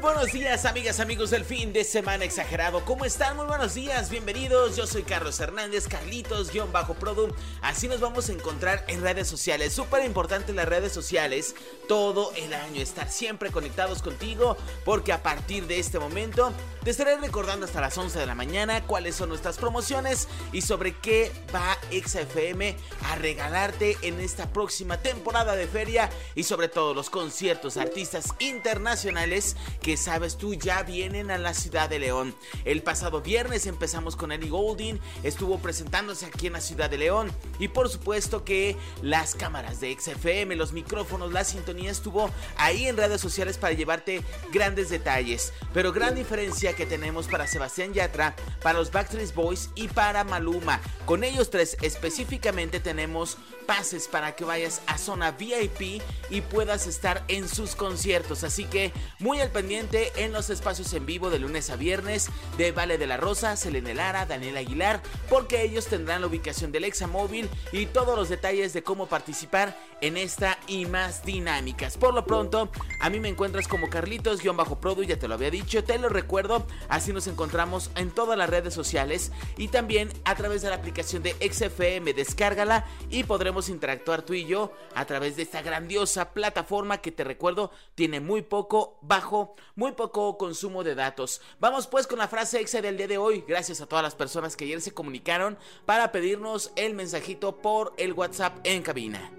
Buenos días, amigas, amigos del fin de semana exagerado. ¿Cómo están? Muy buenos días, bienvenidos. Yo soy Carlos Hernández, Carlitos-Produ. Así nos vamos a encontrar en redes sociales. Súper importante las redes sociales todo el año. Estar siempre conectados contigo, porque a partir de este momento te estaré recordando hasta las 11 de la mañana cuáles son nuestras promociones y sobre qué va XFM a regalarte en esta próxima temporada de feria y sobre todo los conciertos, artistas internacionales que sabes tú ya vienen a la ciudad de León. El pasado viernes empezamos con Ellie Goulding, estuvo presentándose aquí en la ciudad de León y por supuesto que las cámaras de XFM, los micrófonos, la sintonía estuvo ahí en redes sociales para llevarte grandes detalles, pero gran diferencia que tenemos para Sebastián Yatra, para los Backstreet Boys y para Maluma. Con ellos tres específicamente tenemos pases para que vayas a zona VIP y puedas estar en sus conciertos. Así que muy al pendiente en los espacios en vivo de lunes a viernes de Vale de la Rosa, Selene Lara, Daniel Aguilar, porque ellos tendrán la ubicación del Examóvil y todos los detalles de cómo participar en esta y más dinámicas. Por lo pronto, a mí me encuentras como Carlitos-Produ, ya te lo había dicho, te lo recuerdo, así nos encontramos en todas las redes sociales y también a través de la aplicación de XFM, descárgala y podremos interactuar tú y yo a través de esta grandiosa plataforma que te recuerdo tiene muy poco, bajo, muy poco consumo de datos. Vamos pues con la frase exa del día de hoy. Gracias a todas las personas que ayer se comunicaron para pedirnos el mensajito por el WhatsApp en cabina.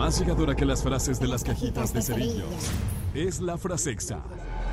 Más llegadora que las frases de las cajitas de cerillos es la frase exa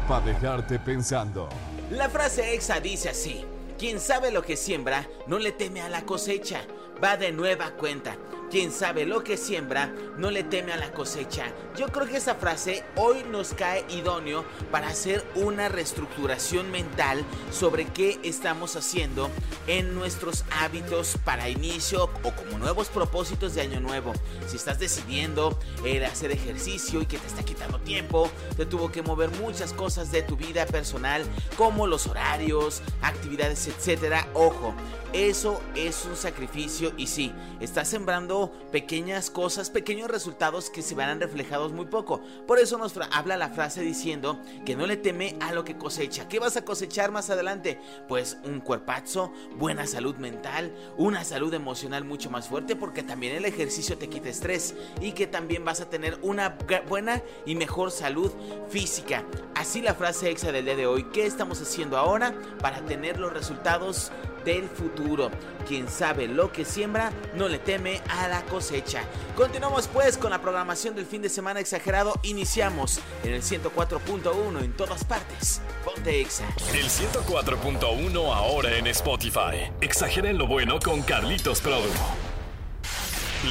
para dejarte pensando. La frase exa dice así. Quien sabe lo que siembra, no le teme a la cosecha. Va de nueva cuenta. Quien sabe lo que siembra, no le teme a la cosecha. Yo creo que esa frase hoy nos cae idóneo para hacer una reestructuración mental sobre qué estamos haciendo en nuestros hábitos para inicio o como nuevos propósitos de año nuevo. Si estás decidiendo eh, hacer ejercicio y que te está quitando tiempo, te tuvo que mover muchas cosas de tu vida personal, como los horarios, actividades, etcétera. Ojo, eso es un sacrificio y sí, estás sembrando pequeñas cosas, pequeños resultados que se verán reflejados muy poco. Por eso nos habla la frase diciendo que no le teme a lo que cosecha. ¿Qué vas a cosechar más adelante? Pues un cuerpazo, buena salud mental, una salud emocional mucho más fuerte porque también el ejercicio te quita estrés y que también vas a tener una buena y mejor salud física. Así la frase exa del día de hoy. ¿Qué estamos haciendo ahora para tener los resultados del futuro. Quien sabe lo que siembra no le teme a la cosecha. Continuamos pues con la programación del fin de semana exagerado. Iniciamos en el 104.1 en todas partes. Ponte Exa. El 104.1 ahora en Spotify. Exagera en lo bueno con Carlitos Produ.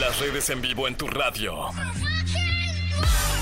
Las redes en vivo en tu radio.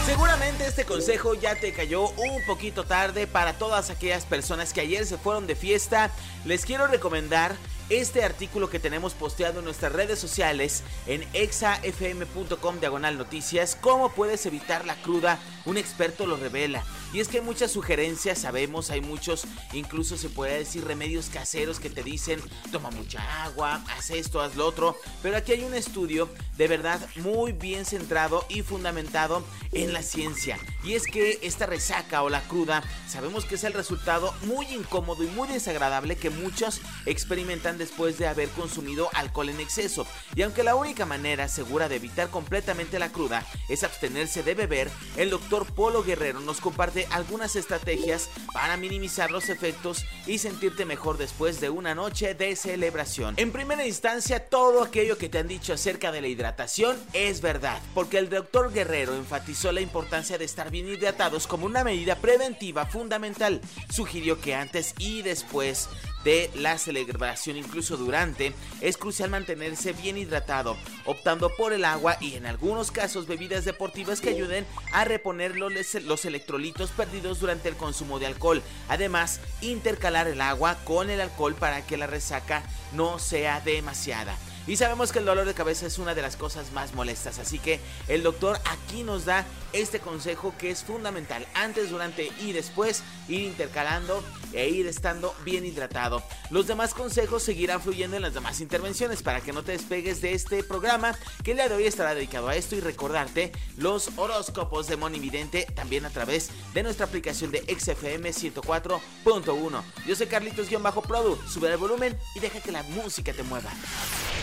Seguramente este consejo ya te cayó un poquito tarde para todas aquellas personas que ayer se fueron de fiesta. Les quiero recomendar este artículo que tenemos posteado en nuestras redes sociales en exafm.com diagonal noticias. ¿Cómo puedes evitar la cruda? Un experto lo revela. Y es que hay muchas sugerencias, sabemos, hay muchos, incluso se puede decir remedios caseros que te dicen, toma mucha agua, haz esto, haz lo otro. Pero aquí hay un estudio de verdad muy bien centrado y fundamentado en la ciencia. Y es que esta resaca o la cruda, sabemos que es el resultado muy incómodo y muy desagradable que muchos experimentan después de haber consumido alcohol en exceso. Y aunque la única manera segura de evitar completamente la cruda es abstenerse de beber, el doctor Polo Guerrero nos comparte algunas estrategias para minimizar los efectos y sentirte mejor después de una noche de celebración. En primera instancia, todo aquello que te han dicho acerca de la hidratación es verdad, porque el doctor Guerrero enfatizó la importancia de estar bien hidratados como una medida preventiva fundamental. Sugirió que antes y después de la celebración, incluso durante, es crucial mantenerse bien hidratado, optando por el agua y en algunos casos bebidas deportivas que ayuden a reponer los, electrolitos perdidos durante el consumo de alcohol. Además, intercalar el agua con el alcohol para que la resaca no sea demasiada. Y sabemos que el dolor de cabeza es una de las cosas más molestas, así que el doctor aquí nos da este consejo que es fundamental antes, durante y después ir intercalando e ir estando bien hidratado. Los demás consejos seguirán fluyendo en las demás intervenciones para que no te despegues de este programa que el día de hoy estará dedicado a esto y recordarte los horóscopos de Monividente también a través de nuestra aplicación de XFM 104.1. Yo soy Carlitos-Produ, sube el volumen y deja que la música te mueva.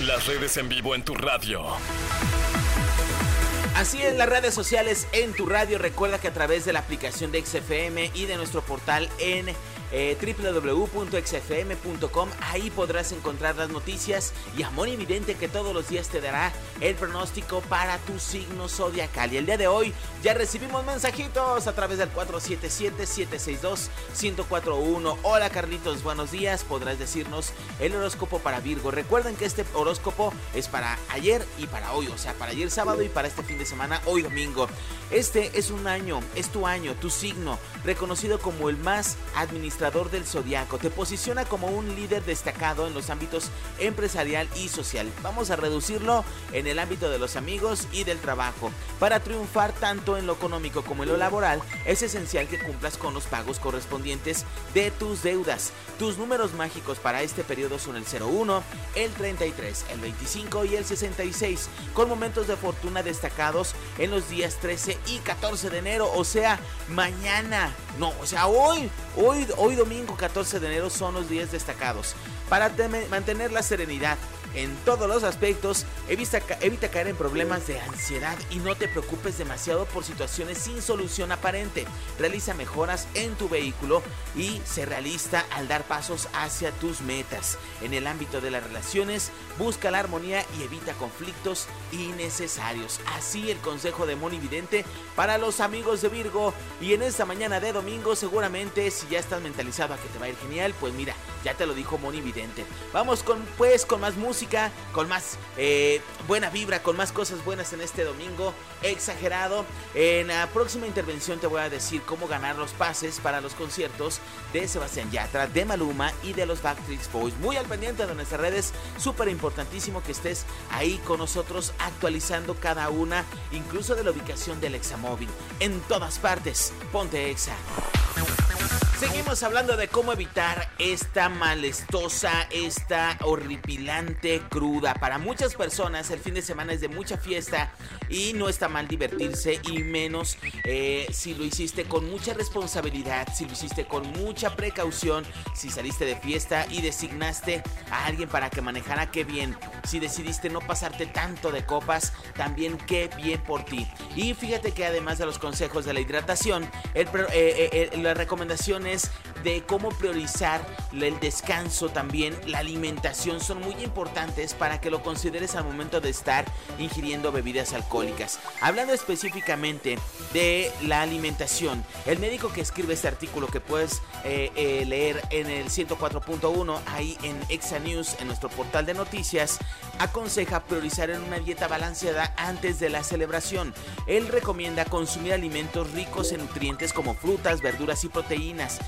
Las redes en vivo en tu radio. Así en las redes sociales, en tu radio, recuerda que a través de la aplicación de XFM y de nuestro portal en eh, www.xfm.com. Ahí podrás encontrar las noticias y amor evidente que todos los días te dará el pronóstico para tu signo zodiacal. Y el día de hoy ya recibimos mensajitos a través del 477-762-1041. Hola Carlitos, buenos días. Podrás decirnos el horóscopo para Virgo. Recuerden que este horóscopo es para ayer y para hoy, o sea, para ayer sábado y para este fin de semana, hoy domingo. Este es un año, es tu año, tu signo, reconocido como el más administrativo del zodiaco. Te posiciona como un líder destacado en los ámbitos empresarial y social. Vamos a reducirlo en el ámbito de los amigos y del trabajo. Para triunfar tanto en lo económico como en lo laboral, es esencial que cumplas con los pagos correspondientes de tus deudas. Tus números mágicos para este periodo son el 01, el 33, el 25 y el 66, con momentos de fortuna destacados en los días 13 y 14 de enero, o sea, mañana. No, o sea, hoy, hoy, hoy domingo 14 de enero son los días destacados. Para mantener la serenidad, en todos los aspectos, evita, evita caer en problemas de ansiedad y no te preocupes demasiado por situaciones sin solución aparente. Realiza mejoras en tu vehículo y sé realista al dar pasos hacia tus metas. En el ámbito de las relaciones, busca la armonía y evita conflictos innecesarios. Así el consejo de Moni Vidente para los amigos de Virgo. Y en esta mañana de domingo, seguramente si ya estás mentalizado a que te va a ir genial, pues mira, ya te lo dijo Moni Vidente. Vamos con pues con más música con más eh, buena vibra, con más cosas buenas en este domingo exagerado. En la próxima intervención te voy a decir cómo ganar los pases para los conciertos de Sebastián Yatra, de Maluma y de los Backstreet Boys. Muy al pendiente de nuestras redes, súper importantísimo que estés ahí con nosotros actualizando cada una, incluso de la ubicación del Examóvil. En todas partes, ponte Exa. Seguimos hablando de cómo evitar esta malestosa, esta horripilante cruda. Para muchas personas el fin de semana es de mucha fiesta y no está mal divertirse y menos eh, si lo hiciste con mucha responsabilidad, si lo hiciste con mucha precaución, si saliste de fiesta y designaste a alguien para que manejara, qué bien. Si decidiste no pasarte tanto de copas, también qué bien por ti. Y fíjate que además de los consejos de la hidratación, el, eh, eh, las recomendaciones de cómo priorizar el descanso también, la alimentación son muy importantes para que lo consideres al momento de estar ingiriendo bebidas alcohólicas. Hablando específicamente de la alimentación, el médico que escribe este artículo que puedes eh, eh, leer en el 104.1 ahí en Exa News, en nuestro portal de noticias, aconseja priorizar en una dieta balanceada antes de la celebración. Él recomienda consumir alimentos ricos en nutrientes como frutas, verduras y proteínas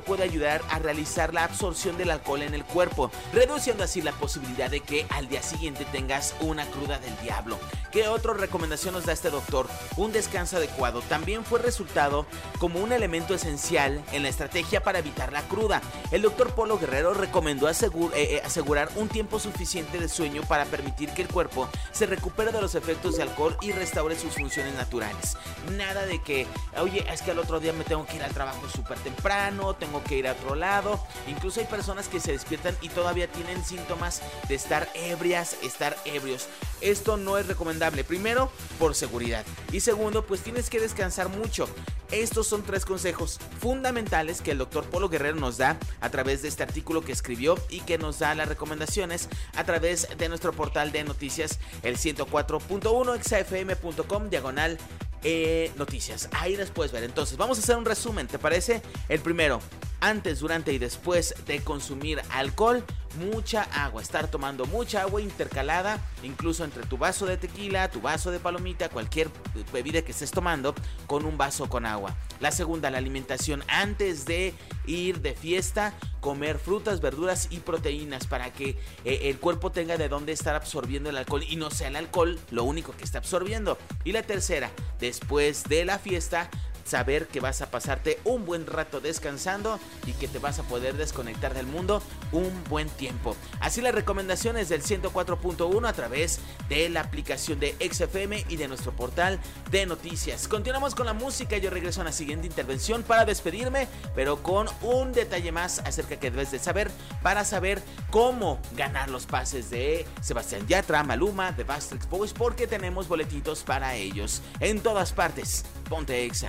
puede ayudar a realizar la absorción del alcohol en el cuerpo, reduciendo así la posibilidad de que al día siguiente tengas una cruda del diablo. ¿Qué otra recomendación nos da este doctor? Un descanso adecuado también fue resultado como un elemento esencial en la estrategia para evitar la cruda. El doctor Polo Guerrero recomendó eh, eh, asegurar un tiempo suficiente de sueño para permitir que el cuerpo se recupere de los efectos de alcohol y restaure sus funciones naturales. Nada de que, oye, es que al otro día me tengo que ir al trabajo súper temprano, tengo que ir a otro lado. Incluso hay personas que se despiertan y todavía tienen síntomas de estar ebrias, estar ebrios. Esto no es recomendable. Primero, por seguridad. Y segundo, pues tienes que descansar mucho. Estos son tres consejos fundamentales que el doctor Polo Guerrero nos da a través de este artículo que escribió y que nos da las recomendaciones a través de nuestro portal de noticias, el 104.1 exafm.com diagonal eh, noticias. Ahí las puedes ver. Entonces, vamos a hacer un resumen, ¿te parece? El primero, antes, durante y después de consumir alcohol, mucha agua. Estar tomando mucha agua intercalada, incluso entre tu vaso de tequila, tu vaso de palomita, cualquier bebida que estés tomando, con un vaso con agua. La segunda, la alimentación antes de ir de fiesta comer frutas, verduras y proteínas para que eh, el cuerpo tenga de dónde estar absorbiendo el alcohol y no sea el alcohol lo único que está absorbiendo. Y la tercera, después de la fiesta, saber que vas a pasarte un buen rato descansando y que te vas a poder desconectar del mundo un buen tiempo. Así las recomendaciones del 104.1 a través de la aplicación de XFM y de nuestro portal de noticias. Continuamos con la música, yo regreso a la siguiente intervención para despedirme, pero con un detalle más acerca que debes de saber para saber cómo ganar los pases de Sebastián Yatra, Maluma, de Bastrix Boys, porque tenemos boletitos para ellos en todas partes. Ponte Exa.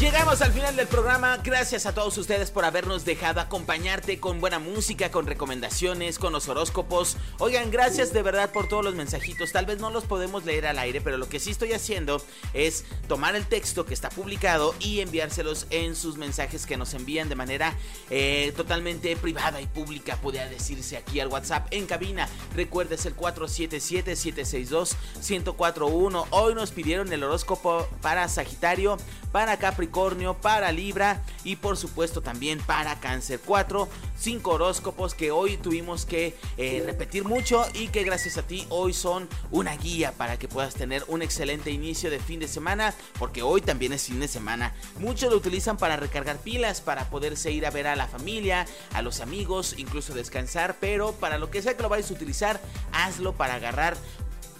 Llegamos al final del programa. Gracias a todos ustedes por habernos dejado acompañarte con buena música, con recomendaciones, con los horóscopos. Oigan, gracias de verdad por todos los mensajitos. Tal vez no los podemos leer al aire, pero lo que sí estoy haciendo es tomar el texto que está publicado y enviárselos en sus mensajes que nos envían de manera eh, totalmente privada y pública, podría decirse aquí al WhatsApp en cabina. Recuerdes el 477-762-1041. Hoy nos pidieron el horóscopo para Sagitario, para Capricornio para Libra y por supuesto también para Cáncer. 4, 5 horóscopos que hoy tuvimos que eh, repetir mucho y que gracias a ti hoy son una guía para que puedas tener un excelente inicio de fin de semana porque hoy también es fin de semana. Muchos lo utilizan para recargar pilas, para poderse ir a ver a la familia, a los amigos, incluso descansar, pero para lo que sea que lo vayas a utilizar, hazlo para agarrar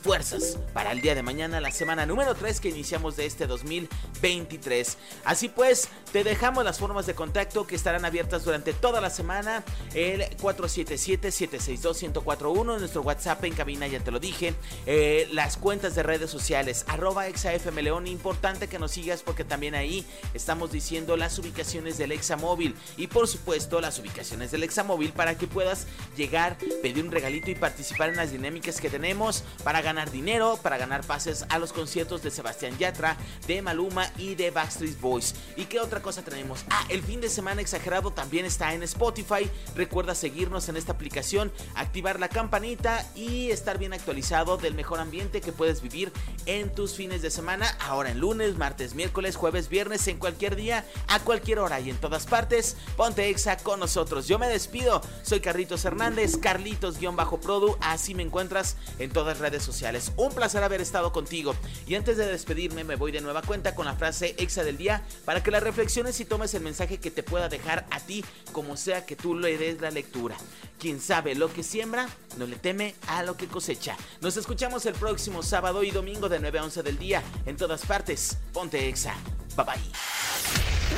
fuerzas para el día de mañana, la semana número 3 que iniciamos de este 2023. Así pues, te dejamos las formas de contacto que estarán abiertas durante toda la semana. El 477-762-1041, nuestro WhatsApp en cabina, ya te lo dije. Eh, las cuentas de redes sociales, arroba exafmleón, importante que nos sigas porque también ahí estamos diciendo las ubicaciones del Examóvil y por supuesto las ubicaciones del Examóvil para que puedas llegar, pedir un regalito y participar en las dinámicas que tenemos para ganar dinero, para ganar pases a los conciertos de Sebastián Yatra, de Maluma y de Backstreet Boys. ¿Y qué otra cosa tenemos? Ah, el fin de semana exagerado también está en Spotify. Recuerda seguirnos en esta aplicación, activar la campanita y estar bien actualizado del mejor ambiente que puedes vivir en tus fines de semana. Ahora en lunes, martes, miércoles, jueves, viernes, en cualquier día, a cualquier hora y en todas partes. Ponte exa con nosotros. Yo me despido. Soy Carlitos Hernández, Carlitos-Produ. Así me encuentras en todas redes sociales un placer haber estado contigo. Y antes de despedirme, me voy de nueva cuenta con la frase exa del día para que la reflexiones y tomes el mensaje que te pueda dejar a ti, como sea que tú le des la lectura. Quien sabe lo que siembra, no le teme a lo que cosecha. Nos escuchamos el próximo sábado y domingo de 9 a 11 del día en todas partes. Ponte exa. Bye bye.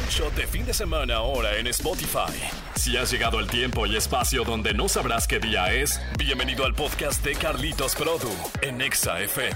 Shot de fin de semana ahora en Spotify. Si has llegado el tiempo y espacio donde no sabrás qué día es, bienvenido al podcast de Carlitos Produ en Exa FM.